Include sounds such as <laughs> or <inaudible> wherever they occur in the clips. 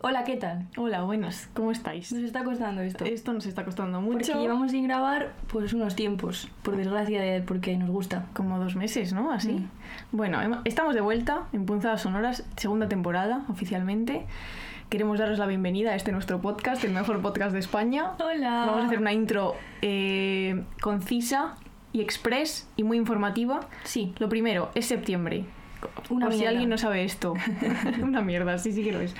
Hola, ¿qué tal? Hola, buenas, ¿cómo estáis? Nos está costando esto. Esto nos está costando mucho. Porque llevamos sin grabar pues unos tiempos, por desgracia, de- porque nos gusta. Como dos meses, ¿no? Así. Mm. Bueno, estamos de vuelta en Punzadas Sonoras, segunda temporada oficialmente. Queremos daros la bienvenida a este nuestro podcast, el mejor podcast de España. Hola. Vamos a hacer una intro eh, concisa y express y muy informativa. Sí, Lo primero, es septiembre. Una Por si mierda. alguien no sabe esto. <laughs> Una mierda, sí, sí que lo es.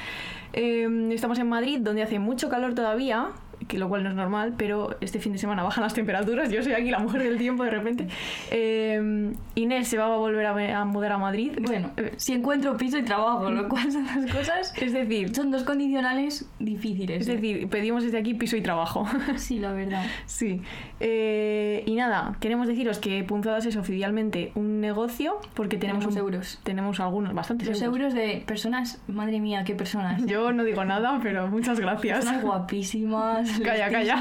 Eh, estamos en Madrid, donde hace mucho calor todavía, que lo cual no es normal, pero este fin de semana bajan las temperaturas. Yo soy aquí la mujer del tiempo de repente. Eh, Inés se va a volver a, mudar a Madrid. bueno, Eh, si encuentro piso y trabajo, lo cual son dos cosas... <laughs> es decir, Son dos condicionales difíciles. es ¿eh? decir, pedimos desde aquí piso y trabajo. <laughs> Sí, la verdad. Sí. Y nada, queremos deciros que Punzadas es oficialmente un negocio porque tenemos, Tenemos un- euros. Tenemos algunos, bastantes Los euros de personas, madre mía, qué personas. Yo no digo nada, pero muchas gracias. Personas guapísimas. Calla, calla.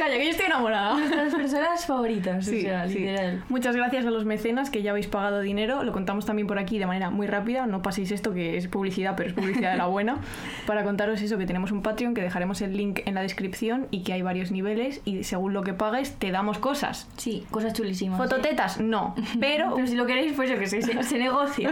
Calla, que yo estoy enamorada. <laughs> Nuestras personas favoritas, Sí, o sea, sí. literal. Muchas gracias a los mecenas que ya habéis pagado dinero. Lo contamos también por aquí de manera muy rápida. No paséis esto que es publicidad, pero es publicidad de la buena. <laughs> Para contaros eso, que tenemos un Patreon, que dejaremos el link en la descripción y que hay varios niveles y según lo que pagues te damos cosas. Sí, cosas chulísimas. Fototetas, no. Pero <laughs> Pero si lo queréis, pues yo que sé, se, se negocia.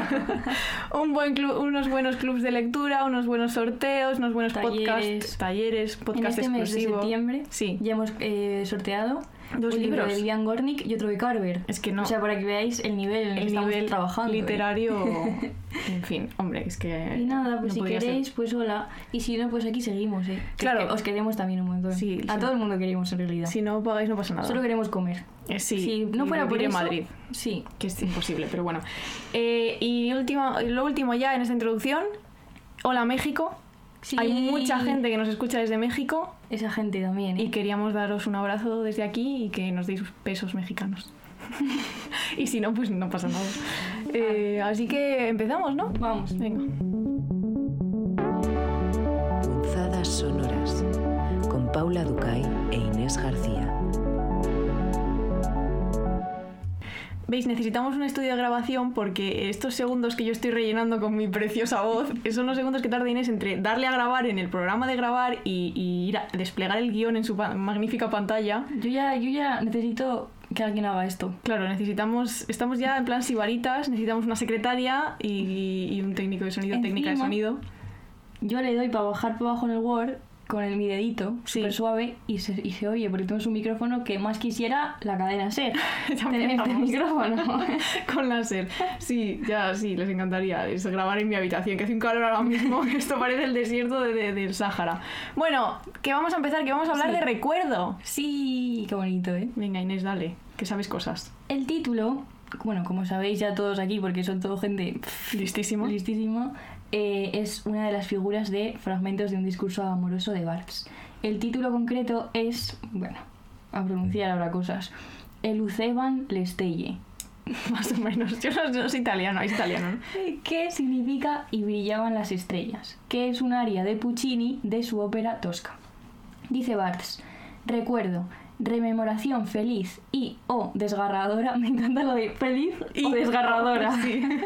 un buen club, unos buenos clubs de lectura, unos buenos sorteos, unos buenos Talleres. podcasts, talleres, podcast en este mes de exclusivo. septiembre Sí. ya hemos eh, sorteado Dos un libro libros. de Lilian Gornick y otro de Carver. Es que no. O sea, para que veáis el nivel en el, que el estamos nivel trabajando. ¿eh? literario. <laughs> en fin, hombre, es que. Y nada, pues no si ser. queréis, pues hola. Y si no, pues aquí seguimos, ¿eh? Claro. es que os queremos también un montón. Sí, A sí. todo el mundo queremos en realidad. Si no pagáis, no pasa nada. Solo queremos comer. Eh, sí, si no fuera por eso, Madrid, Sí. que es imposible, pero bueno. Eh, y último, lo último ya en esta introducción. Hola México. Sí. Hay mucha gente que nos escucha desde México Esa gente también, ¿eh? y queríamos daros un abrazo desde aquí y que nos deis pesos mexicanos. <laughs> y si no, pues no pasa nada. Eh, así que empezamos, ¿no? Vamos. Venga. Punzadas sonoras con Paula Ducay Veis, necesitamos un estudio de grabación porque estos segundos que yo estoy rellenando con mi preciosa voz son los segundos que tarda Inés entre darle a grabar en el programa de grabar y, y ir a desplegar el guion en su pa- magnífica pantalla. Yo ya, yo ya necesito que alguien haga esto. Claro, necesitamos, estamos ya en plan sibaritas, necesitamos una secretaria y, y un técnico de sonido, técnica de Encima- sonido. Yo le doy para bajar para abajo en el Word con el mi dedito, Sí. súper suave, y se, y se oye, porque tenemos un micrófono que más quisiera la cadena ser. <laughs> Tener este micrófono. <laughs> Con láser. Sí, ya sí, les encantaría es grabar en mi habitación, que hace un calor ahora mismo, <laughs> esto parece el desierto de- de- del Sáhara. Bueno, que vamos a empezar, que vamos a hablar Sí. de recuerdo. sí, qué bonito, ¿eh? Venga, Inés, dale, que sabes cosas. El título, bueno, como sabéis ya todos aquí, porque son todo gente pff, Listísimo. listísima, eh, es una de las figuras de fragmentos de un discurso amoroso de Barthes. El título concreto es, bueno, a pronunciar ahora cosas, El Uceban Lestelle. <laughs> Más o menos. Yo no, no soy italiano, es italiano, ¿no? <laughs> ¿Qué significa Y brillaban las estrellas? Que es un aria de Puccini de su ópera Tosca. Dice Barthes, recuerdo, rememoración feliz y o desgarradora, <laughs> me encanta lo de feliz o desgarradora. <laughs> Sí. <laughs>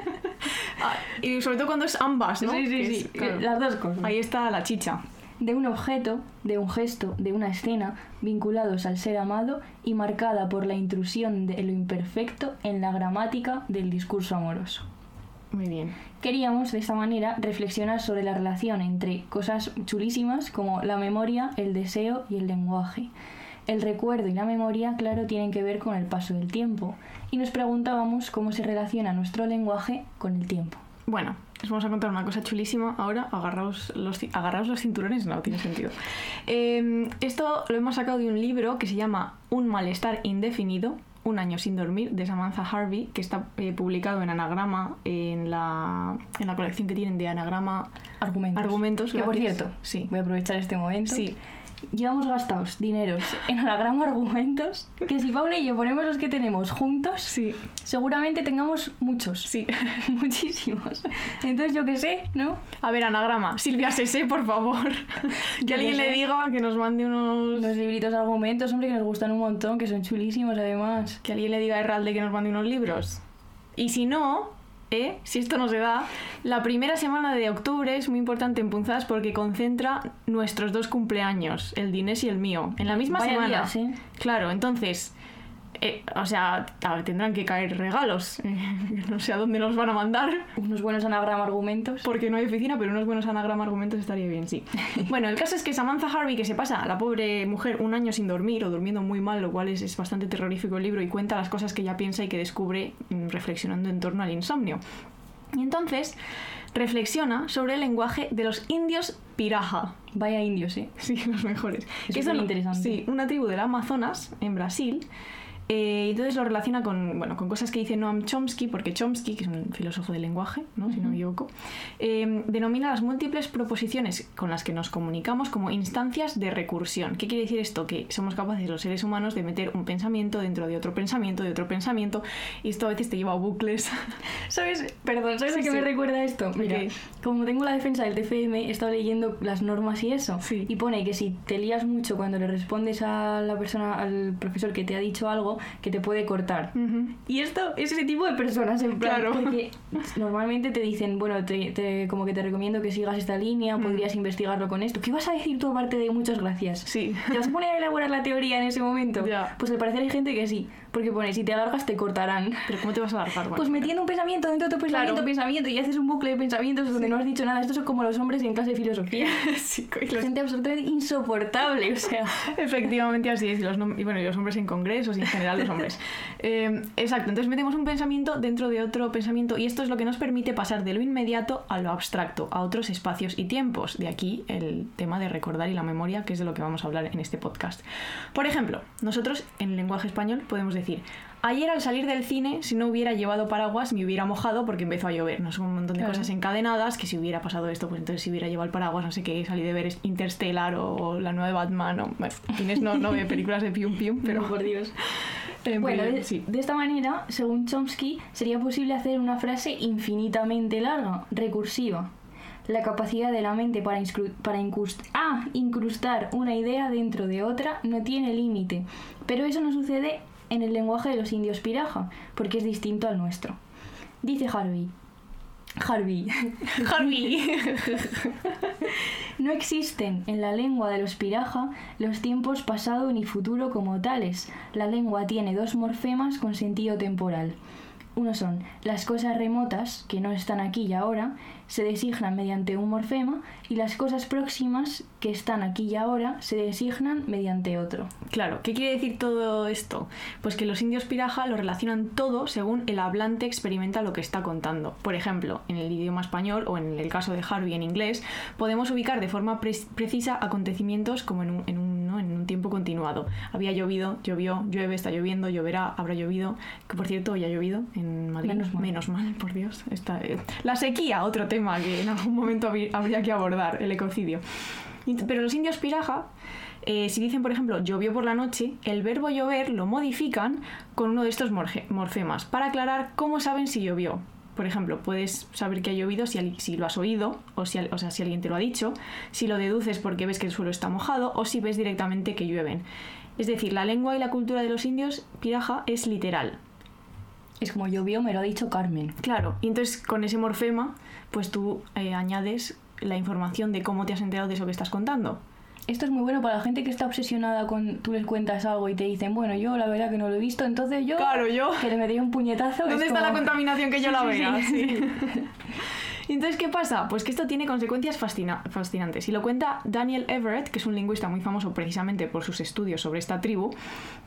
Ah, y sobre todo cuando es ambas, ¿no? Sí, sí, sí, es- claro. las dos cosas. Ahí está la chicha. de un objeto, de un gesto, de una escena, vinculados al ser amado y marcada por la intrusión de lo imperfecto en la gramática del discurso amoroso. Muy bien. Queríamos de esta manera reflexionar sobre la relación entre cosas chulísimas como la memoria, el deseo y el lenguaje. El recuerdo y la memoria, claro, tienen que ver con el paso del tiempo y nos preguntábamos cómo se relaciona nuestro lenguaje con el tiempo. Bueno, os vamos a contar una cosa chulísima ahora. Agarraos los, agarraos los cinturones, no tiene sentido. Eh, esto lo hemos sacado de un libro que se llama Un malestar indefinido, un año sin dormir, de Samantha Harvey, que está eh, publicado en Anagrama, en la, en la colección que tienen de Anagrama Argumentos. Argumentos. Que por cierto, Sí. voy a aprovechar este momento. Sí. Llevamos gastados dineros en anagrama argumentos que si Paula y yo ponemos los que tenemos juntos, Sí, seguramente tengamos muchos. sí. <laughs> Muchísimos. Entonces yo qué sé, ¿no? A ver, anagrama. Silvia Sese, por favor. <laughs> que alguien le diga que nos mande unos... Los libritos de argumentos, hombre, que nos gustan un montón, que son chulísimos además. Que alguien le diga a Herralde que nos mande unos libros. Y si no, ¿eh? si esto no se da, la primera semana de octubre es muy importante en Punzadas porque concentra nuestros dos cumpleaños, el de Inés y el mío, en la misma Vaya semana. Claro, entonces, eh, o sea, tendrán que caer regalos. <laughs> eh, no sé a dónde nos van a mandar. Unos buenos anagrama argumentos. Porque no hay oficina, pero unos buenos anagrama argumentos estaría bien, sí. <laughs> Bueno, el caso es que Samantha Harvey, que se pasa, la pobre mujer, un año sin dormir o durmiendo muy mal, lo cual es, es bastante terrorífico el libro, y cuenta las cosas que ella piensa y que descubre mm, reflexionando en torno al insomnio. Y entonces reflexiona sobre el lenguaje de los indios piraja. Vaya indios, ¿eh? Sí, los mejores. Es Que son- superinteresante. Sí, una tribu del Amazonas, en Brasil. Eh, entonces lo relaciona con, bueno, con cosas que dice Noam Chomsky, porque Chomsky, que es un filósofo del lenguaje, ¿no? si no me equivoco, eh, denomina las múltiples proposiciones con las que nos comunicamos como instancias de recursión. ¿Qué quiere decir esto? Que somos capaces los seres humanos de meter un pensamiento dentro de otro pensamiento, de otro pensamiento, y esto a veces te lleva a bucles. <laughs> ¿Sabes? Perdón, ¿sabes Sí, a qué sí. me recuerda esto? Mira, como tengo la defensa del TFM, he estado leyendo las normas y eso. Sí. Y pone que si te lías mucho cuando le respondes a la persona, al profesor que te ha dicho algo, que te puede cortar. Y esto es ese tipo de personas, en plan, Claro. porque normalmente te dicen, bueno, te, te- como que te recomiendo que sigas esta línea, Mm. podrías investigarlo con esto. ¿Qué vas a decir tú aparte de muchas gracias? Sí. ¿Te vas a poner a elaborar la teoría en ese momento? Pues al parecer hay gente que sí, porque pone, si te alargas te cortarán. Pero ¿cómo te vas a alargar? Bueno, Pues metiendo un pensamiento dentro de otro pensamiento, Claro. pensamiento, y haces un bucle de pensamientos donde no has dicho nada. Estos son como los hombres en clase de filosofía. <laughs> sí, los- Gente absolutamente insoportable, o sea. <laughs> Efectivamente así es, y, los, y bueno, y los hombres en congresos y en general los hombres. <laughs> Eh, exacto, entonces metemos un pensamiento dentro de otro pensamiento y esto es lo que nos permite pasar de lo inmediato a lo abstracto, a otros espacios y tiempos. De aquí el tema de recordar y la memoria, que es de lo que vamos a hablar en este podcast. Por ejemplo, nosotros en lenguaje español podemos decir, ayer al salir del cine, si no hubiera llevado paraguas, me hubiera mojado porque empezó a llover. No son un montón de Claro. cosas encadenadas, que si hubiera pasado esto, pues entonces si hubiera llevado el paraguas, no sé qué, salí de ver Interstellar o, o la nueva de Batman, o, bueno, no, no ve películas de Pium Pium, <laughs> pero por Dios. <laughs> eh, Bueno, de, sí. de esta manera, según Chomsky, sería posible hacer una frase infinitamente larga, recursiva. La capacidad de la mente para, para ah, incrustar una idea dentro de otra no tiene límite, pero eso no sucede en el lenguaje de los indios piraja, porque es distinto al nuestro. Dice Harvey. Harvey. <laughs> Harvey. <laughs> No existen en la lengua de los piraja los tiempos pasado ni futuro como tales. La lengua tiene dos morfemas con sentido temporal. Uno son las cosas remotas, que no están aquí y ahora, se designan mediante un morfema, y las cosas próximas, que están aquí y ahora, se designan mediante otro. Claro, ¿qué quiere decir todo esto? Pues que los indios piraja lo relacionan todo según el hablante experimenta lo que está contando. Por ejemplo, en el idioma español o en el caso de Harvey en inglés, podemos ubicar de forma pre- precisa acontecimientos como en un. En un tiempo continuado. Había llovido, llovió, llueve, está lloviendo, lloverá, habrá llovido. Que por cierto, hoy ha llovido en Madrid. Menos mal. Menos mal, <laughs> por Dios. Está, eh, La sequía, otro tema que en algún momento habrí- habría que abordar, el ecocidio. Pero los indios piraja, eh, si dicen, por ejemplo, llovió por la noche, el verbo llover lo modifican con uno de estos morge- morfemas para aclarar cómo saben si llovió. Por ejemplo, puedes saber que ha llovido si, lo has oído, o, si, o sea, si alguien te lo ha dicho, si lo deduces porque ves que el suelo está mojado, o si ves directamente que llueven. Es decir, la lengua y la cultura de los indios piraja es literal. Es como llovió, me lo ha dicho Carmen. Claro, y entonces con ese morfema, pues tú eh, añades la información de cómo te has enterado de eso que estás contando. Esto es muy bueno para la gente que está obsesionada con tú les cuentas algo y te dicen, bueno, yo la verdad que no lo he visto, entonces yo Claro, yo. que le metí un puñetazo. ¿Dónde es está la contaminación que yo <laughs> Sí, la vea? sí. Sí. <laughs> <laughs> Y Entonces, ¿qué pasa? Pues que esto tiene consecuencias fascina- fascinantes. Y lo cuenta Daniel Everett, que es un lingüista muy famoso precisamente por sus estudios sobre esta tribu,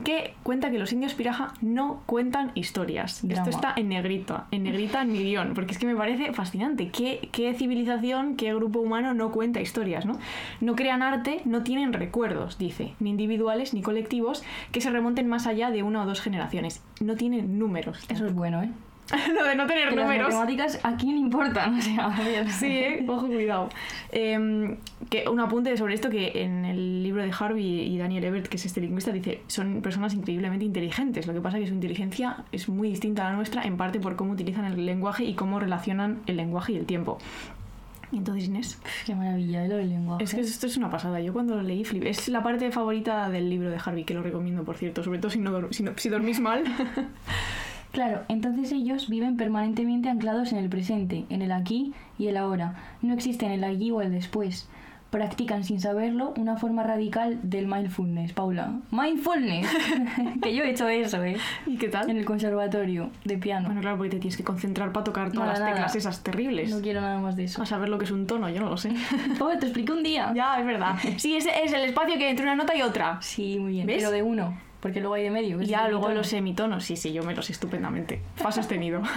que cuenta que los indios piraja no cuentan historias. Drama. Esto está en negrita, en negrita en mi guion, porque es que me parece fascinante. ¿Qué, qué civilización, qué grupo humano no cuenta historias, no? No crean arte, no tienen recuerdos, dice, ni individuales ni colectivos, que se remonten más allá de una o dos generaciones. No tienen números. Eso es bueno, ¿eh? <laughs> Lo de no tener Que las números. matemáticas a quién le importan, <laughs> o sea. Sí, ¿eh? <laughs> ojo, cuidado. Em, que un apunte sobre esto que en el libro de Harvey y Daniel Ebert, que es este lingüista, dice, son personas increíblemente inteligentes. Lo que pasa es que su inteligencia es muy distinta a la nuestra, en parte por cómo utilizan el lenguaje y cómo relacionan el lenguaje y el tiempo. Entonces, Inés, Qué maravilla, ¿eh? lo del lenguaje. es que esto es una pasada. Yo cuando lo leí, flipé. Es la parte favorita del libro de Harvey, que lo recomiendo, por cierto, sobre todo si, no si, no- si dormís mal. Claro, entonces ellos viven permanentemente anclados en el presente, en el aquí y el ahora. No existen el allí o el después. Practican sin saberlo una forma radical del mindfulness, Paula. Mindfulness. <laughs> que yo he hecho eso, ¿eh? ¿Y qué tal? En el conservatorio de piano. Bueno, claro, porque te tienes que concentrar para tocar todas Nada, las nada. teclas esas terribles. No quiero nada más de eso. A saber lo que es un tono, yo no lo sé. <laughs> Paula, te expliqué un día. ya, es verdad. Sí, ese es el espacio que hay entre una nota y otra. Sí, muy bien. ¿Ves? Pero de uno, porque luego hay de medio. Ya, luego los semitonos. Sí, sí, yo me los sé estupendamente. Fa sostenido. <laughs>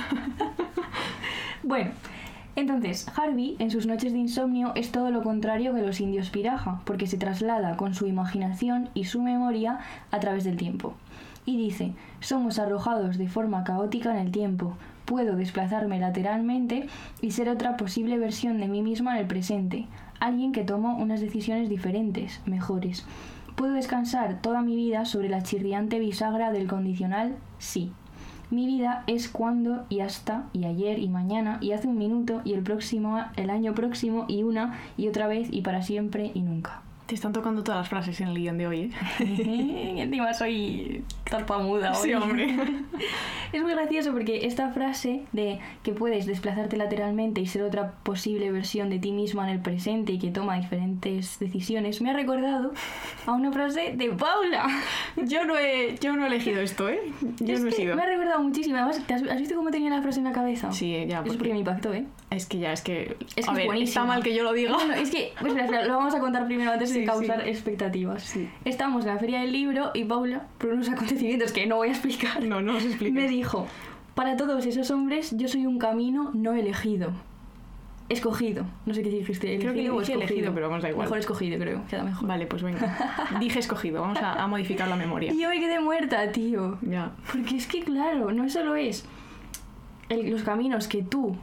Bueno, entonces, Harvey en sus noches de insomnio es todo lo contrario que los indios piraja, porque se traslada con su imaginación y su memoria a través del tiempo. Y dice, somos arrojados de forma caótica en el tiempo, puedo desplazarme lateralmente y ser otra posible versión de mí misma en el presente, alguien que tomó unas decisiones diferentes, mejores. Puedo descansar toda mi vida sobre la chirriante bisagra del condicional sí. Mi vida es cuando y hasta y ayer y mañana y hace un minuto y el próximo el año próximo y una y otra vez y para siempre y nunca. Te están tocando todas las frases en el guion de hoy, ¿eh? y encima soy tarpamuda hoy. Sí, hombre. <laughs> Es muy gracioso porque esta frase de que puedes desplazarte lateralmente y ser otra posible versión de ti misma en el presente y que toma diferentes decisiones me ha recordado a una frase de Paula. <laughs> Yo no he, yo no he elegido esto, ¿eh? Yo Es no he sido. Me ha recordado muchísimo. Además, ¿te has, visto cómo tenía la frase en la cabeza? Sí, ya, Eso porque- porque me impactó, ¿eh? Es que ya, es que... Es que a es ver, buenísima. está mal que yo lo diga. Bueno, es que, pues, lo vamos a contar primero antes Sí, causar sí. expectativas. Sí. Estamos en la feria del libro y Paula, por unos <laughs> acontecimientos que no voy a explicar, No, no me dijo, para todos esos hombres yo soy un camino no elegido. Escogido. No sé qué dijiste, elegido Creo que o escogido. elegido, pero vamos, da igual. Mejor escogido, creo. Queda mejor. Vale, pues venga. <laughs> Dije escogido, vamos a, a modificar la memoria. <laughs> Y yo me quedé muerta, tío. Ya. Porque es que, claro, no solo es el- los caminos que tú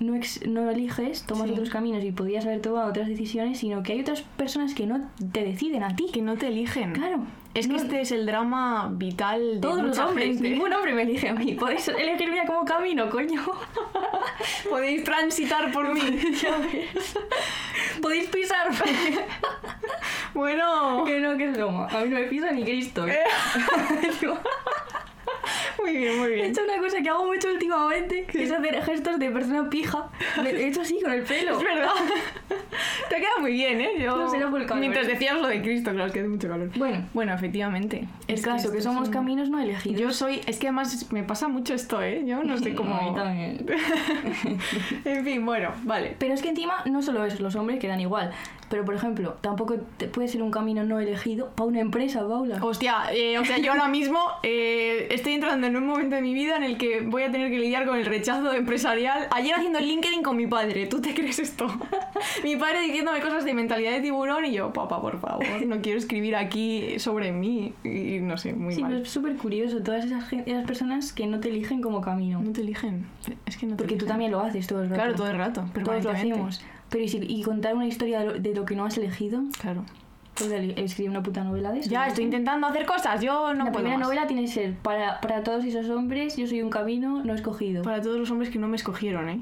no, ex- no eliges, tomas Sí. otros caminos y podías haber tomado otras decisiones, sino que hay otras personas que no te deciden a ti. Que no te eligen. Claro. Es que este es el drama vital de Todos los hombres, gente. ningún hombre me elige a mí. Podéis elegirme como camino, coño. <laughs> Podéis transitar por mí. <laughs> Ya ves. Podéis pisarme. <laughs> bueno. que no, que es. A mí no me pisa ni Cristo. <laughs> Muy bien, muy He bien. hecho una cosa que hago mucho últimamente, que es hacer gestos de persona pija. He hecho así con el pelo. Es verdad. <laughs> Te ha quedado muy bien, ¿eh? Yo... No el calor. Mientras decías lo de Cristo, claro, es que hace mucho calor. Bueno, Bueno, efectivamente. el Es caso, que es somos un- caminos no elegidos. Yo soy... Es que además me pasa mucho esto, ¿eh? Yo no sé cómo... <laughs> A mí también. <laughs> en fin, bueno, vale. Pero es que encima no solo eso, los hombres quedan igual. Pero por ejemplo, tampoco te puede ser un camino no elegido para una empresa, Paula. Hostia, eh, o sea, yo ahora mismo eh, estoy entrando en un momento de mi vida en el que voy a tener que lidiar con el rechazo empresarial. Ayer haciendo el LinkedIn con mi padre, ¿tú te crees esto? <laughs> mi padre diciéndome cosas de mentalidad de tiburón y yo, papá, por favor, no quiero escribir aquí sobre mí. Y no sé, muy sí, mal. pero es súper curioso, todas esas, esas personas que no te eligen como camino. No te eligen. Es que no te Porque tú también lo haces todo el rato. Claro, todo el rato. Todos lo hacemos. Pero ¿y, si- y contar una historia de lo, de lo que no has elegido, Claro. pues escribir una puta novela de eso. Ya, estoy intentando hacer cosas, yo no la puedo primera más. novela tiene que ser para, para todos esos hombres, yo soy un camino no escogido. Para todos los hombres que no me escogieron, ¿eh?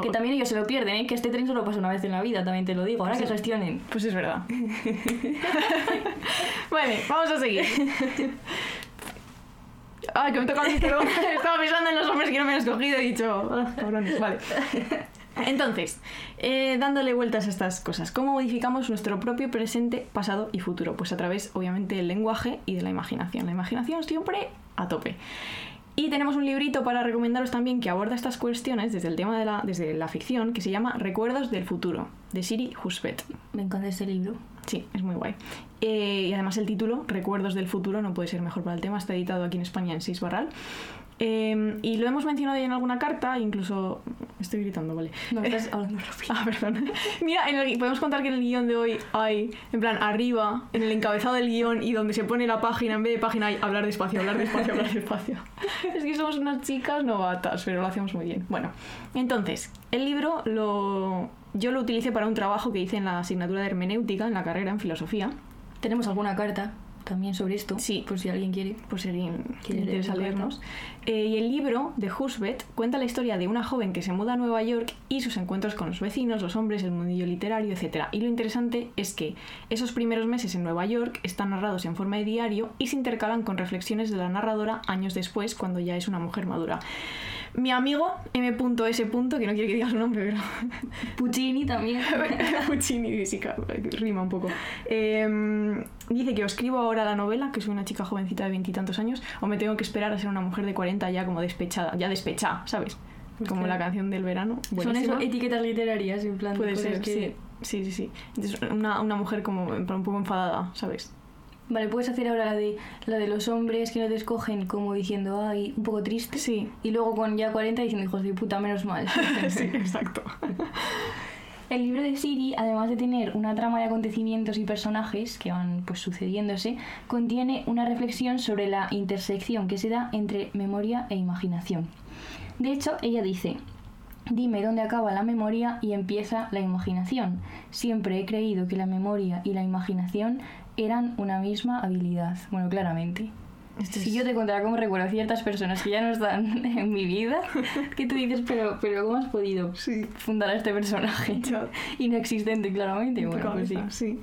Que Oh, también ellos se lo pierden, ¿eh? Que este tren solo pasa una vez en la vida, también te lo digo. Ahora Pues que sí. gestionen. Pues es verdad. <laughs> vale, vamos a seguir. Ay, que me toca. <laughs> Estaba pensando en los hombres que no me han escogido y he dicho, "Ah, cabrones, vale. Entonces, eh, dándole vueltas a estas cosas, ¿cómo modificamos nuestro propio presente, pasado y futuro? Pues a través, obviamente, del lenguaje y de la imaginación. La imaginación siempre a tope. Y tenemos un librito para recomendaros también que aborda estas cuestiones desde el tema de la, desde la ficción, que se llama Recuerdos del futuro, de Siri Husbet. Me encanta este libro. Sí, es muy guay. Eh, y además el título, Recuerdos del futuro, no puede ser mejor para el tema, está editado aquí en España en 6 barral. Eh, y lo hemos mencionado ya en alguna carta, incluso... Estoy gritando, vale. No, <laughs> estás hablando rápido. Ah, perdón. Mira, en el- podemos contar que en el guion de hoy hay, en plan, arriba, en el encabezado del guion y donde se pone la página, en vez de página hay hablar despacio, hablar despacio, hablar <laughs> despacio. Es que somos unas chicas novatas, pero lo hacemos muy bien. Bueno, entonces, el libro lo, yo lo utilicé para un trabajo que hice en la asignatura de hermenéutica, en la carrera en filosofía. Tenemos alguna carta también sobre esto. Sí. Por si alguien quiere. por si alguien Quiere interesa leernos. Eh, y el libro de Husbet cuenta la historia de una joven que se muda a Nueva York y sus encuentros con los vecinos, los hombres, el mundillo literario, etc. Y lo interesante es que esos primeros meses en Nueva York están narrados en forma de diario y se intercalan con reflexiones de la narradora años después, cuando ya es una mujer madura. Mi amigo M.S. que no quiere que diga su nombre, pero <laughs> Puccini también. <laughs> Puccini, sí, rima un poco. Eh, dice que o escribo ahora la novela, que soy una chica jovencita de veintitantos años, o me tengo que esperar a ser una mujer de 40 ya como despechada, ya despechada, ¿sabes? Como Ok. la canción del verano. Son eso, etiquetas literarias, en plan. de Puede ser, que... sí. Sí, sí, sí. Entonces, una, una mujer como un poco enfadada, ¿sabes? Vale, puedes hacer ahora la de, la de los hombres que no te escogen como diciendo, ay, un poco triste. Sí. Y luego con ya 40 diciendo, hijos de puta, menos mal. <laughs> sí, exacto. El libro de Siri, además de tener una trama de acontecimientos y personajes que van pues sucediéndose, contiene una reflexión sobre la intersección que se da entre memoria e imaginación. De hecho, ella dice, Dime dónde acaba la memoria y empieza la imaginación. Siempre he creído que la memoria y la imaginación eran una misma habilidad. Bueno, claramente. Este Si es- yo te contara cómo recuerdo a ciertas personas que ya no están <laughs> en mi vida, <laughs> que tú dices, pero, pero ¿cómo has podido Sí. fundar a este personaje? <laughs> Inexistente, claramente. Bueno, pues sí. sí.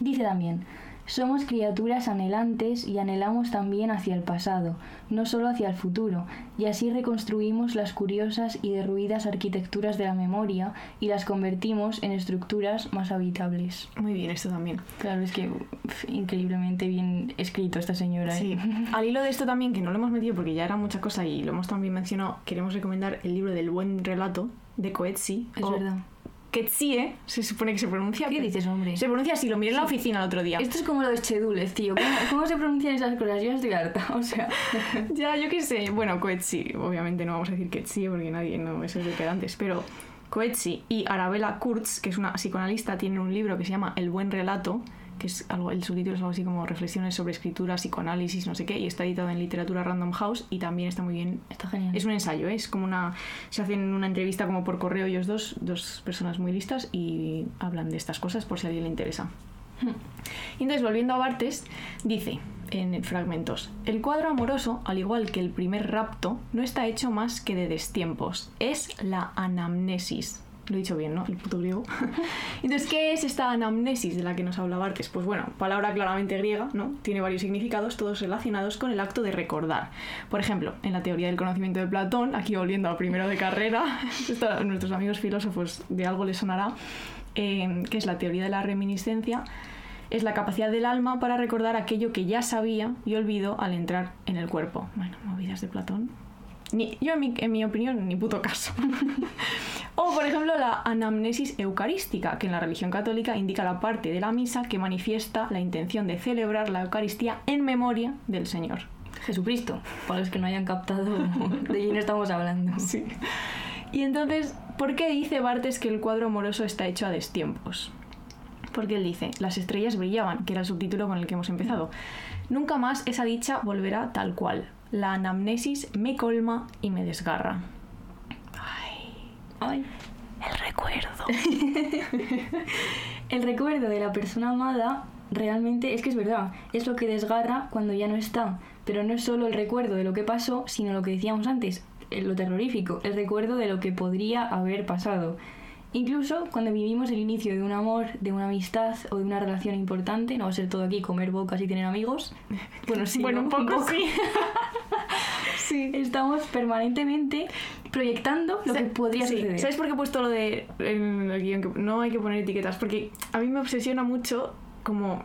Dice también, somos criaturas anhelantes y anhelamos también hacia el pasado, no solo hacia el futuro, y así reconstruimos las curiosas y derruidas arquitecturas de la memoria y las convertimos en estructuras más habitables. Muy bien, esto también. Claro, es que uf, increíblemente bien escrito esta señora. ¿eh? Sí. <laughs> Al hilo de esto también, que no lo hemos metido porque ya era mucha cosa y lo hemos también mencionado, queremos recomendar el libro del buen relato de Coetzee. Es o verdad. Ketsie, se supone que se pronuncia. ¿Qué dices, hombre? Se pronuncia así, lo miré en la oficina el otro día. Esto es como lo de Chedules, tío. ¿Cómo, cómo se pronuncian esas cosas? Yo estoy harta. <laughs> O sea, <laughs> Ya, yo qué sé. Bueno, Coetzee, obviamente no vamos a decir Ketsie porque nadie no eso es de pedantes, pero Coetzee y Arabella Kurtz, que es una psicoanalista, tienen un libro que se llama El buen relato, que es algo, el subtítulo es algo así como Reflexiones sobre escritura, psicoanálisis, no sé qué, y está editado en Literatura Random House y también está muy bien. está genial. Es un ensayo, ¿eh? es como una. Se hacen una entrevista como por correo ellos dos, dos personas muy listas, y hablan de estas cosas por si a alguien le interesa. Y entonces, volviendo a Bartes, dice en fragmentos, el cuadro amoroso, al igual que el primer rapto, no está hecho más que de destiempos, es la anamnesis. Lo he dicho bien, ¿no? El puto griego. <laughs> Entonces, ¿qué es esta anamnesis de la que nos habla Bartes? Pues bueno, palabra claramente griega, ¿no? Tiene varios significados, todos relacionados con el acto de recordar. Por ejemplo, en la teoría del conocimiento de Platón, aquí volviendo al primero de carrera, <laughs> esto a nuestros amigos filósofos de algo les sonará, eh, que es la teoría de la reminiscencia, es la capacidad del alma para recordar aquello que ya sabía y olvidó al entrar en el cuerpo. Bueno, movidas de Platón. Ni, yo, en mi, en mi opinión, ni puto caso. <laughs> o, por ejemplo, la anamnesis eucarística, que en la religión católica indica la parte de la misa que manifiesta la intención de celebrar la Eucaristía en memoria del Señor. Jesucristo, para los que no hayan captado <laughs> de quién estamos hablando. Sí. Y entonces, ¿por qué dice Bartes que el cuadro amoroso está hecho a destiempos? Porque él dice, las estrellas brillaban, que era el subtítulo con el que hemos empezado. Nunca más esa dicha volverá tal cual. La anamnesis me colma y me desgarra. Ay, Ay. el recuerdo. <laughs> El recuerdo de la persona amada realmente es que es verdad, es lo que desgarra cuando ya no está. Pero no es solo el recuerdo de lo que pasó, sino lo que decíamos antes, eh, lo terrorífico, el recuerdo de lo que podría haber pasado. Incluso cuando vivimos el inicio de un amor, de una amistad o de una relación importante, no va a ser todo aquí comer bocas y tener amigos. <laughs> Bueno, sí, bueno, ¿no? un poco <laughs> sí. sí. Estamos permanentemente proyectando lo que podría sí. suceder. ¿Sabes por qué he puesto lo de en el guion que no hay que poner etiquetas? Porque a mí me obsesiona mucho como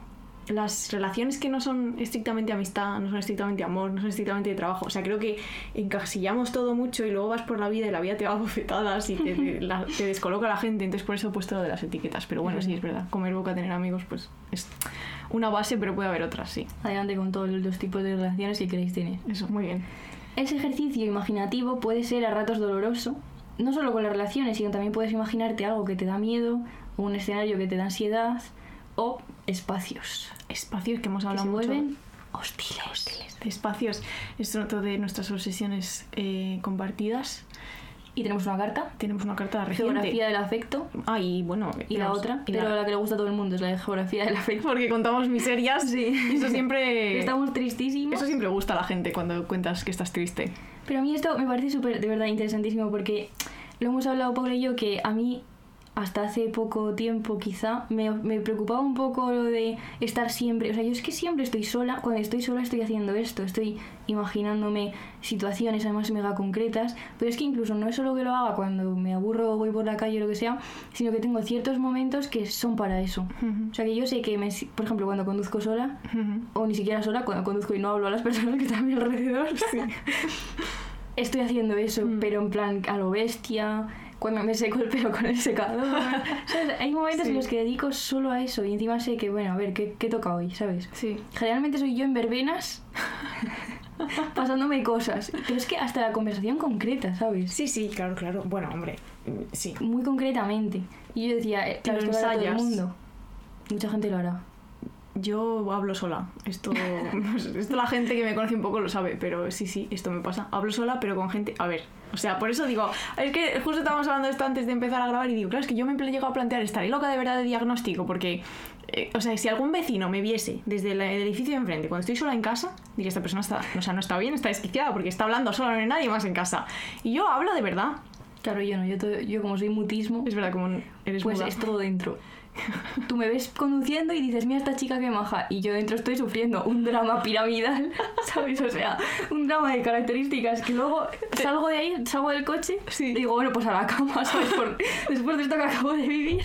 las relaciones que no son estrictamente amistad, no son estrictamente amor, no son estrictamente de trabajo. O sea, creo que encasillamos todo mucho y luego vas por la vida y la vida te da <laughs> bofetadas y te, te- la- te descoloca la gente. Entonces por eso he puesto lo de las etiquetas. Pero bueno, sí, es verdad. Comer boca, tener amigos, pues es una base, pero puede haber otras, sí. Adelante con todos los tipos de relaciones que queréis tener. Eso, muy bien. Ese ejercicio imaginativo puede ser a ratos doloroso, no solo con las relaciones, sino también puedes imaginarte algo que te da miedo, o un escenario que te da ansiedad, o espacios Espacios que hemos que hablado se mucho. vuelven hostiles. de espacios. Es otro de nuestras obsesiones eh, compartidas. Y tenemos una carta. Tenemos una carta reciente. Geografía del afecto. Ah, y bueno. Y la tenemos- otra, y pero la- la que le gusta a todo el mundo es la de geografía del afecto. Porque contamos miserias. Sí. Eso siempre. Estamos tristísimos. Eso siempre gusta a la gente cuando cuentas que estás triste. Pero a mí esto me parece súper, de verdad, interesantísimo porque lo hemos hablado Paula y yo que a mí hasta hace poco tiempo quizá me, me preocupaba un poco lo de estar siempre, o sea, yo es que siempre estoy sola, cuando estoy sola estoy haciendo esto, estoy imaginándome situaciones además mega concretas, pero es que incluso no es solo que lo haga cuando me aburro o voy por la calle o lo que sea, sino que tengo ciertos momentos que son para eso. O sea, que yo sé que, me, por ejemplo, cuando conduzco sola, o ni siquiera sola, cuando conduzco y no hablo a las personas que están a mi alrededor, <laughs> estoy haciendo eso, Mm. pero en plan a lo bestia, cuando me seco el pelo con el secador. <laughs> ¿sabes? Hay momentos Sí. en los que dedico solo a eso y encima sé que, bueno, a ver, ¿qué, qué toca hoy? ¿Sabes? Sí. Generalmente soy yo en verbenas <laughs> pasándome cosas, pero es que hasta la conversación concreta, ¿sabes? Sí, sí, claro, claro. Bueno, hombre, sí. Muy concretamente. Y yo decía, eh, claro, esto lo hará todo el mundo. Mucha gente lo hará. Yo hablo sola. Esto, <laughs> esto la gente que me conoce un poco lo sabe, pero sí, sí, esto me pasa. Hablo sola, pero con gente. A ver, o sea, por eso digo, es que justo estábamos hablando de esto antes de empezar a grabar y digo, claro, es que yo me he llegado a plantear, ¿estaré loca de verdad de diagnóstico? Porque, eh, o sea, si algún vecino me viese desde el edificio de enfrente, cuando estoy sola en casa, diría, esta persona está, o sea, no está bien, está desquiciada, porque está hablando sola, no hay nadie más en casa. Y yo hablo de verdad. Claro, yo no, yo, todo- yo como soy mutismo, Es verdad, como eres pues muda. es todo dentro. <laughs> Tú me ves conduciendo y dices, mira esta chica que maja, y yo dentro estoy sufriendo un drama piramidal, <laughs> ¿sabes? O sea, un drama de características que luego salgo de ahí, salgo del coche Sí. y digo, bueno, pues a la cama, <laughs> ¿sabes? Por- después de esto que acabo de vivir.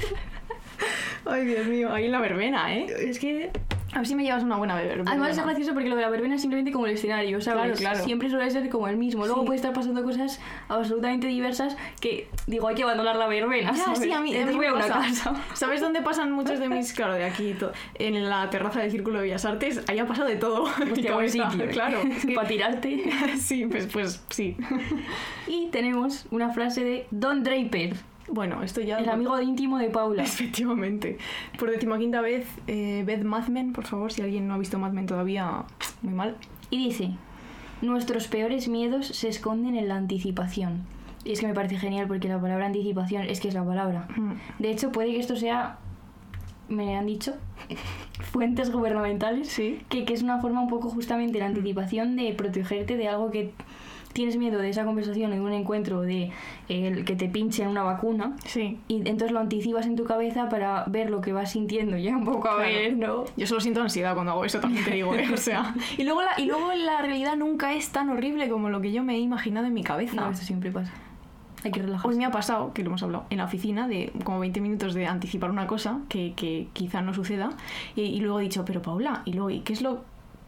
Ay, Dios mío, ahí en la verbena, ¿eh? Es que... A ver si me llevas una buena verbena. Además es gracioso porque lo de la verbena es simplemente como el escenario, ¿sabes? Claro, claro. Siempre suele ser como el mismo. Luego Sí. puede estar pasando cosas absolutamente diversas que, digo, hay que abandonar la verbena, Ya, ¿sabes? sí, a mí, a me una casa. <laughs> ¿Sabes dónde pasan muchos de mis, claro, de aquí, en la terraza del Círculo de Bellas Artes? Ahí ha pasado de todo. <laughs> mi Hostia, sitio, ¿eh? Claro. <laughs> es que- Para tirarte. sí, pues, pues sí. Y tenemos una frase de Don Draper, Bueno, esto ya... el amigo <laughs> íntimo de Paula. Efectivamente. Por decimoquinta vez, eh, ved Mad Men, por favor, si alguien no ha visto Mad Men todavía, muy mal. Y dice, nuestros peores miedos se esconden en la anticipación. Y es que me parece genial porque la palabra anticipación es que es la palabra. Mm. De hecho, puede que esto sea, me han dicho, <laughs> fuentes gubernamentales, Sí. que, que es una forma un poco justamente la anticipación de protegerte de algo que tienes miedo de esa conversación en un encuentro de el que te pinchen una vacuna. Sí. Y entonces lo anticipas en tu cabeza para ver lo que vas sintiendo ya un poco a Claro. ver, ¿no? Yo solo siento ansiedad cuando hago eso, también te digo, ¿eh? O sea... <laughs> Y luego, la, y luego la realidad nunca es tan horrible como lo que yo me he imaginado en mi cabeza. No, esto siempre pasa. Hay que relajarse. Hoy me ha pasado, que lo hemos hablado, en la oficina, de como 20 minutos de anticipar una cosa que, que quizá no suceda. Y, y luego he dicho, pero Paula, ¿y luego ¿y qué es lo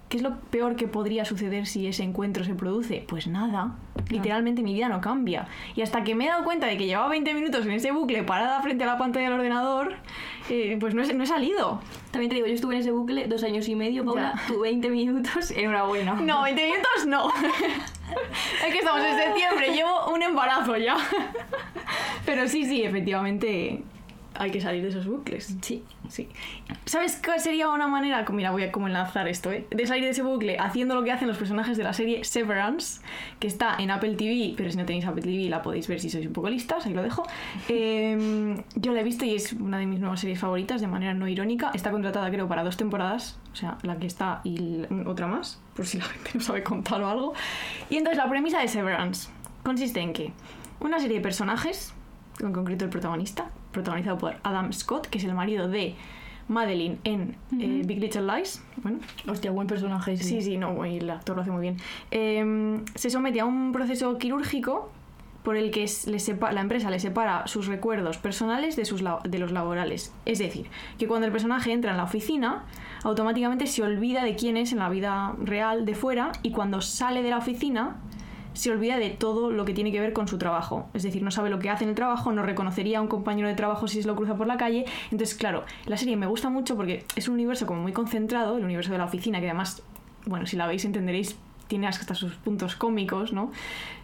qué es lo peor que podría suceder si ese encuentro se produce? Pues nada. Literalmente mi vida no cambia. Y hasta que me he dado cuenta de que llevaba 20 minutos en ese bucle parada frente a la pantalla del ordenador, eh, pues no he, no he salido. También te digo, yo estuve en ese bucle dos años y medio, Paula, Ya. tú 20 minutos, <laughs> enhorabuena. No, 20 minutos no. <laughs> es que estamos en septiembre, llevo un embarazo ya. <laughs> Pero sí, sí, efectivamente hay que salir de esos bucles. Sí. Sí. ¿Sabes cuál sería una manera? Mira, voy a como enlazar esto, ¿eh? De salir de ese bucle haciendo lo que hacen los personajes de la serie Severance, que está en Apple TV, pero si no tenéis Apple TV la podéis ver si sois un poco listas, ahí lo dejo. <laughs> Eh, yo la he visto y es una de mis nuevas series favoritas, de manera no irónica. Está contratada, creo, para dos temporadas, o sea, la que está y otra más, por si la gente no sabe contar o algo. Y entonces la premisa de Severance consiste en que una serie de personajes, en concreto el protagonista, protagonizado por Adam Scott, que es el marido de Madeline en eh, Big Little Lies. Bueno, Hostia, buen personaje. sí, sí, no, y el actor lo hace muy bien. Eh, se somete a un proceso quirúrgico por el que le la empresa le separa sus recuerdos personales de, sus de los laborales. Es decir, que cuando el personaje entra en la oficina, automáticamente se olvida de quién es en la vida real de fuera y cuando sale de la oficina se olvida de todo lo que tiene que ver con su trabajo. Es decir, no sabe lo que hace en el trabajo, no reconocería a un compañero de trabajo si se lo cruza por la calle. Entonces, claro, la serie me gusta mucho porque es un universo como muy concentrado, el universo de la oficina, que además, bueno, si la veis entenderéis, tiene hasta sus puntos cómicos, ¿no?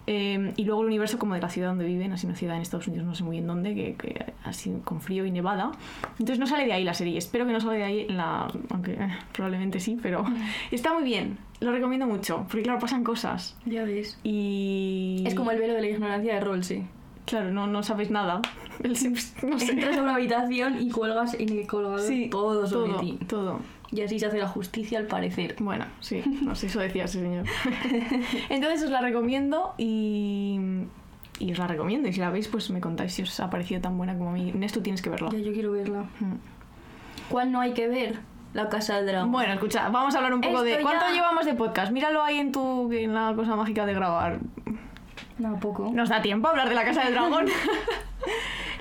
Eh, y luego el universo como de la ciudad donde viven, así una ciudad en Estados Unidos, no sé muy bien dónde, que, que así con frío y nevada. Entonces no sale de ahí la serie. Espero que no salga de ahí la... Aunque eh, probablemente sí, pero <laughs> está muy bien. Lo recomiendo mucho, porque claro, pasan cosas. Ya ves. Y... Es como el velo de la ignorancia de Rolls, sí. Claro, no, no sabes nada. <laughs> El no sé. Entras a una habitación y cuelgas en el colgador Sí, todo sobre todo, ti. todo. Y así se hace la justicia al parecer. Bueno, sí, no sé, eso decía ese señor. <laughs> Entonces os la recomiendo y, y os la recomiendo. Y si la veis, pues me contáis si os ha parecido tan buena como a mí. Inés, tú tienes que verla. Ya yo quiero verla. Mm. ¿Cuál no hay que ver? La casa del dragón. Bueno, escucha, vamos a hablar un poco de cuánto ya- llevamos de podcast. Míralo ahí en tu en la cosa mágica de grabar. No, poco. Nos da tiempo a hablar de la casa del dragón. <laughs>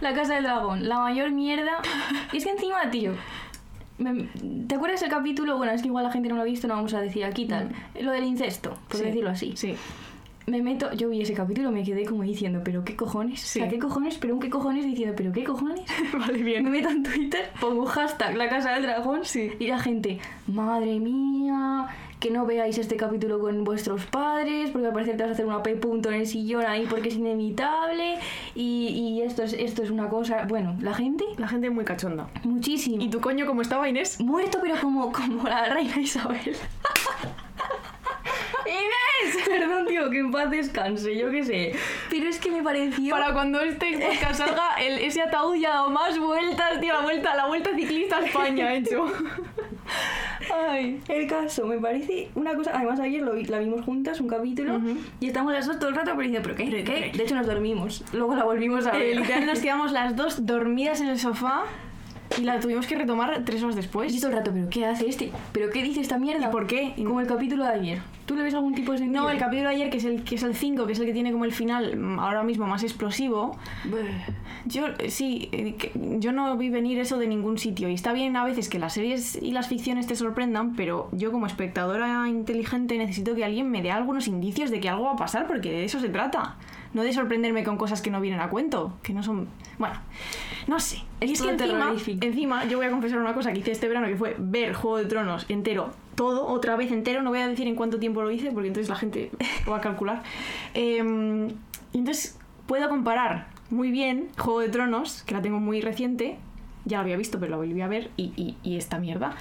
La casa del dragón, la mayor mierda. <laughs> Y es que encima, tío. Me- ¿Te acuerdas el capítulo? Bueno, es que igual la gente no lo ha visto, no vamos a decir aquí tal. Lo del incesto, por Sí, decirlo así. Sí. Me meto, yo vi ese capítulo, me quedé como diciendo, ¿pero qué cojones? Sí. O sea, ¿qué cojones? ¿Pero un qué cojones? Diciendo, ¿pero qué cojones? <laughs> Vale, Me bien. meto en Twitter, pongo hashtag la casa del dragón Sí. y la gente, madre mía, que no veáis este capítulo con vuestros padres, porque al parecer te vas a hacer una P punto en el sillón ahí porque es inevitable y, y esto, es, esto es una cosa... Bueno, la gente, La gente muy cachonda. muchísimo. ¿Y tu coño cómo estaba, Inés? Muerto pero como, como la reina Isabel. <laughs> <laughs> ¡Inés! <laughs> Perdón, tío, que en paz descanse, yo qué sé. Pero es que me pareció... Para cuando este podcast <laughs> salga, el- ese ataúd ya ha dado más vueltas, tío, la vuelta, la vuelta ciclista a España <laughs> hecho. Ay, el caso, me parece una cosa. Además, ayer lo vi- la vimos juntas, un capítulo, Ujú. y estamos las dos todo el rato pero diciendo, ¿pero qué? ¿Pero ¿Qué? De hecho, nos dormimos. Luego la volvimos a Eh, ver. literal nos quedamos las dos dormidas en el sofá y la tuvimos que retomar tres horas Y después. todo el rato, ¿pero qué hace este? ¿Pero qué dice esta mierda? ¿Y por qué? Como el capítulo de ayer. ¿Tú le ves algún tipo de sentido? No, el capítulo de ayer, que es el que es el 5, que es el que tiene como el final mm, ahora mismo más explosivo. Yo eh, sí, eh, yo no vi venir eso de ningún sitio. Y está bien a veces que las series y las ficciones te sorprendan, pero yo como espectadora inteligente necesito que alguien me dé algunos indicios de que algo va a pasar, porque de eso se trata. No de sorprenderme con cosas que no vienen a cuento, que no son... Bueno, no sé. Es y es que encima, encima yo voy a confesar una cosa que hice este verano, que fue ver Juego de Tronos entero, todo, otra vez entero. No voy a decir en cuánto tiempo lo hice, porque entonces la gente <laughs> lo va a calcular. Y entonces puedo comparar muy bien Juego de Tronos, que la tengo muy reciente, ya la había visto, pero la volví a ver, y, y- y esta mierda.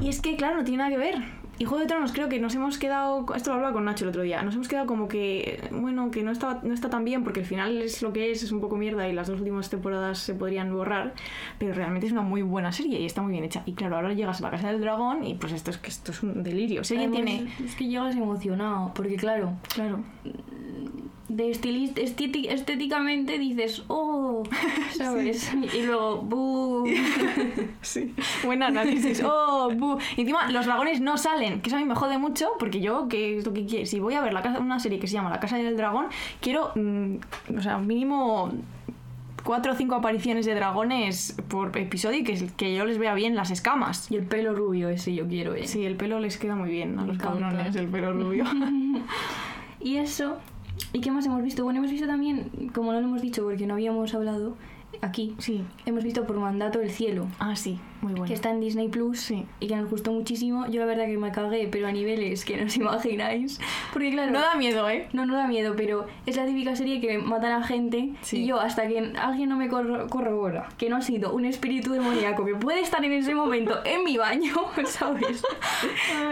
Y es que, claro, no tiene nada que ver. Y Juego de Tronos creo que nos hemos quedado, esto lo hablaba con Nacho el otro día, nos hemos quedado como que, bueno, que no está, no está tan bien porque el final es lo que es, es un poco mierda y las dos últimas temporadas se podrían borrar, pero realmente es una muy buena serie y está muy bien hecha. Y claro, ahora llegas a la Casa del Dragón y pues esto es que esto es un delirio. Si alguien tiene... Es que llegas emocionado, porque claro, Claro. De estéticamente dices, oh, <laughs> ¿sabes? Y luego, buh. <laughs> Sí. Buen análisis. <laughs> Oh, bu. Y encima, los dragones no salen, que eso a mí me jode mucho, porque yo, que es lo que quiero, si voy a ver la casa, una serie que se llama La Casa del Dragón, quiero, mm, o sea, mínimo cuatro o cinco apariciones de dragones por episodio y que, que yo les vea bien las escamas. Y el pelo rubio ese yo quiero, eh. Sí, el pelo les queda muy bien a los cabrones, el pelo rubio. Y eso, ¿y qué más hemos visto? Bueno, hemos visto también, como no lo hemos dicho porque no habíamos hablado aquí, Sí. hemos visto por mandato El Cielo, Ah, sí, muy bueno. que está en Disney Plus Sí. y que nos gustó muchísimo. Yo la verdad que me cagué, pero a niveles que no os imagináis. Porque claro... No da miedo, ¿eh? No, no da miedo, pero es la típica serie que matan a gente Sí. y yo hasta que alguien no me corro- corrobora que no ha sido un espíritu demoníaco que puede estar en ese momento en mi baño, <laughs> ¿sabes?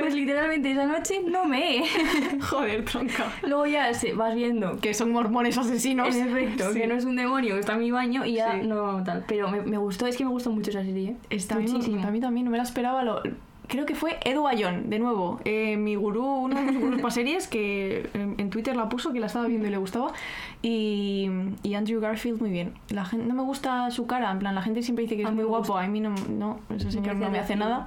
Pues literalmente esa noche no me. <laughs> Joder, tronca. Luego ya se, vas viendo Que son mormones asesinos. en efecto, Sí. que no es un demonio que está en mi baño y ya no tal. Pero me, me gustó, es que me gustó mucho esa serie. ¿eh? Está muchísimo. a mí también, no me la esperaba. Lo, creo que fue Edu Ayón, de nuevo, eh, mi gurú, uno de mis gurús para series, que en, Twitter la puso, que la estaba viendo y le gustaba. Y, y Andrew Garfield, muy bien. La gente, no me gusta su cara, en plan, la gente siempre dice que A es muy guapo, gusta. a mí no, no ese señor no me hace nada.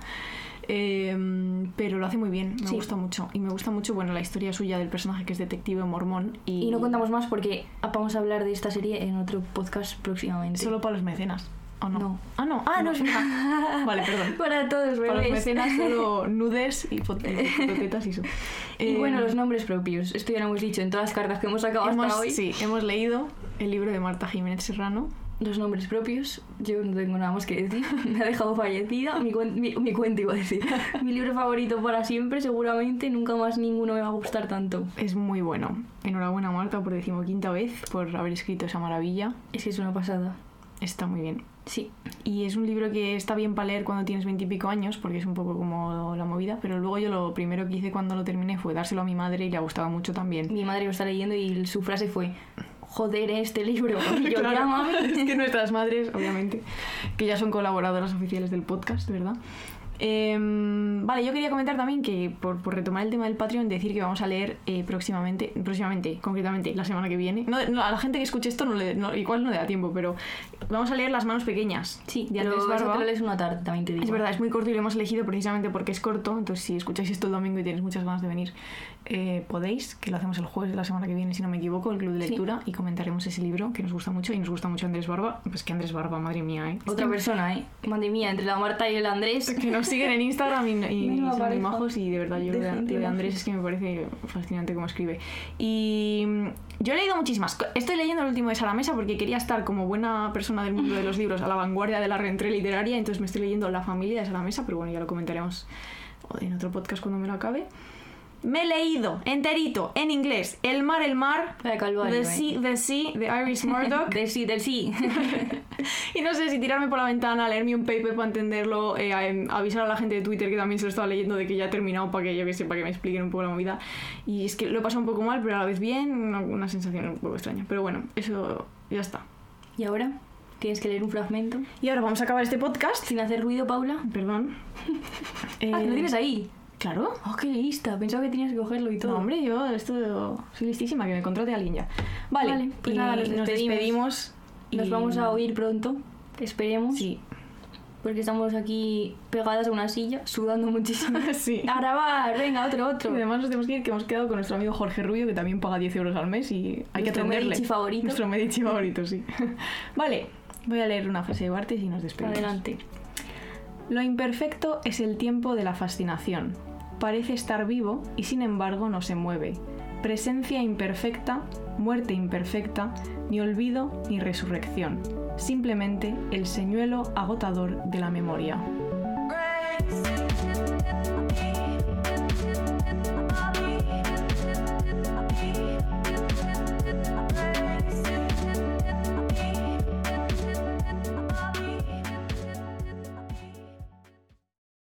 Eh, pero lo hace muy bien, me Sí. gusta mucho. Y me gusta mucho, bueno, la historia suya del personaje que es detective mormón. Y, Y no contamos más porque vamos a hablar de esta serie en otro podcast próximamente. Solo para los mecenas. ¿O no? No. Ah, no. Ah, no, es verdad. <laughs> Vale, perdón. Para todos, Para los mecenas solo nudes y fot- y <laughs> fototetas y eso. Y Eh, bueno, los nombres propios. Esto ya lo hemos dicho en todas las cartas que hemos sacado hasta hemos, hoy. sí, hemos leído el libro de Marta Jiménez Serrano. Los nombres propios, yo no tengo nada más que decir. <laughs> Me ha dejado fallecida. Mi, cuen- mi, mi cuento iba a decir. Mi libro favorito para siempre, seguramente. Nunca más ninguno me va a gustar tanto. Es muy bueno. Enhorabuena Marta por decimoquinta vez por haber escrito esa maravilla. Es que es una pasada. Está muy bien. Sí. Y es un libro que está bien para leer cuando tienes veintipico años, porque es un poco como la movida, pero luego yo lo primero que hice cuando lo terminé fue dárselo a mi madre y le gustaba mucho también. Mi madre lo está leyendo y su frase fue: joder este libro. Y <laughs> yo, Claro, ya, mami. <laughs> Es que nuestras madres, obviamente, que ya son colaboradoras oficiales del podcast, ¿verdad? Em, vale, yo quería comentar también que, por, por retomar el tema del Patreon, decir que vamos a leer eh, próximamente, próximamente, concretamente, la semana que viene. No, no, a la gente que escuche esto no le, no- igual no le da tiempo, pero vamos a leer Las manos pequeñas. Sí, Barba. lo lees una tarde, también te digo. Es verdad, es muy corto y lo hemos elegido precisamente porque es corto. Entonces, si escucháis esto el domingo y tenéis muchas ganas de venir, eh, podéis, que lo hacemos el jueves de la semana que viene, si no me equivoco, el club de Sí. lectura y comentaremos ese libro que nos gusta mucho y nos gusta mucho Andrés Barba. Pues que Andrés Barba, madre mía, ¿eh? Otra persona, ¿eh? Madre mía, entre la Marta y el Andrés. que nos siguen en Instagram y, y Menuda son muy majos y de verdad yo de lo de, de. Andrés es que me parece fascinante cómo escribe. Y mm, yo he leído muchísimas. Estoy leyendo el último de Sara Mesa porque quería estar como buena persona del mundo de los libros a la vanguardia de la reentré literaria, entonces me estoy leyendo La familia de Sara Mesa, pero bueno, ya lo comentaremos en otro podcast cuando me lo acabe. Me he leído enterito en inglés El mar, el mar, Vaya calvario, The eh. Sea, The Sea, de Iris Murdoch. Del sí, del sí. Y no sé si tirarme por la ventana, leerme un paper para entenderlo, eh, a- em, avisar a la gente de Twitter que también se lo estaba leyendo de que ya he terminado para que yo que sé, para que me expliquen un poco la movida. Y es que lo he pasado un poco mal, pero a la vez bien, una, una sensación un poco extraña. Pero bueno, eso ya está. y ahora tienes que leer un fragmento. Y ahora vamos a acabar este podcast. Sin hacer ruido, Paula. Perdón. <laughs> Ah, Eh, ¿lo tienes ahí? Claro. Oh, qué lista. Pensaba que tenías que cogerlo y todo. No, hombre, yo esto soy listísima, que me contrate alguien ya. Vale, Vale, pues y nada, nos nos despedimos. despedimos. Nos y- vamos a oír pronto. Esperemos. Sí. Porque estamos aquí pegadas a una silla, sudando muchísimo. <laughs> sí. A grabar, venga, otro, Y otro. además nos tenemos que ir, que hemos quedado con nuestro amigo Jorge Rubio, que también paga 10 euros al mes y hay que Nuestro atenderle. Medici favorito. Nuestro Medici favorito, sí. <laughs> vale, voy a leer una frase de Bartes y nos despedimos. Adelante. Lo imperfecto es el tiempo de la fascinación. Parece estar vivo y sin embargo no se mueve. Presencia imperfecta, muerte imperfecta, ni olvido ni resurrección. Simplemente el señuelo agotador de la memoria.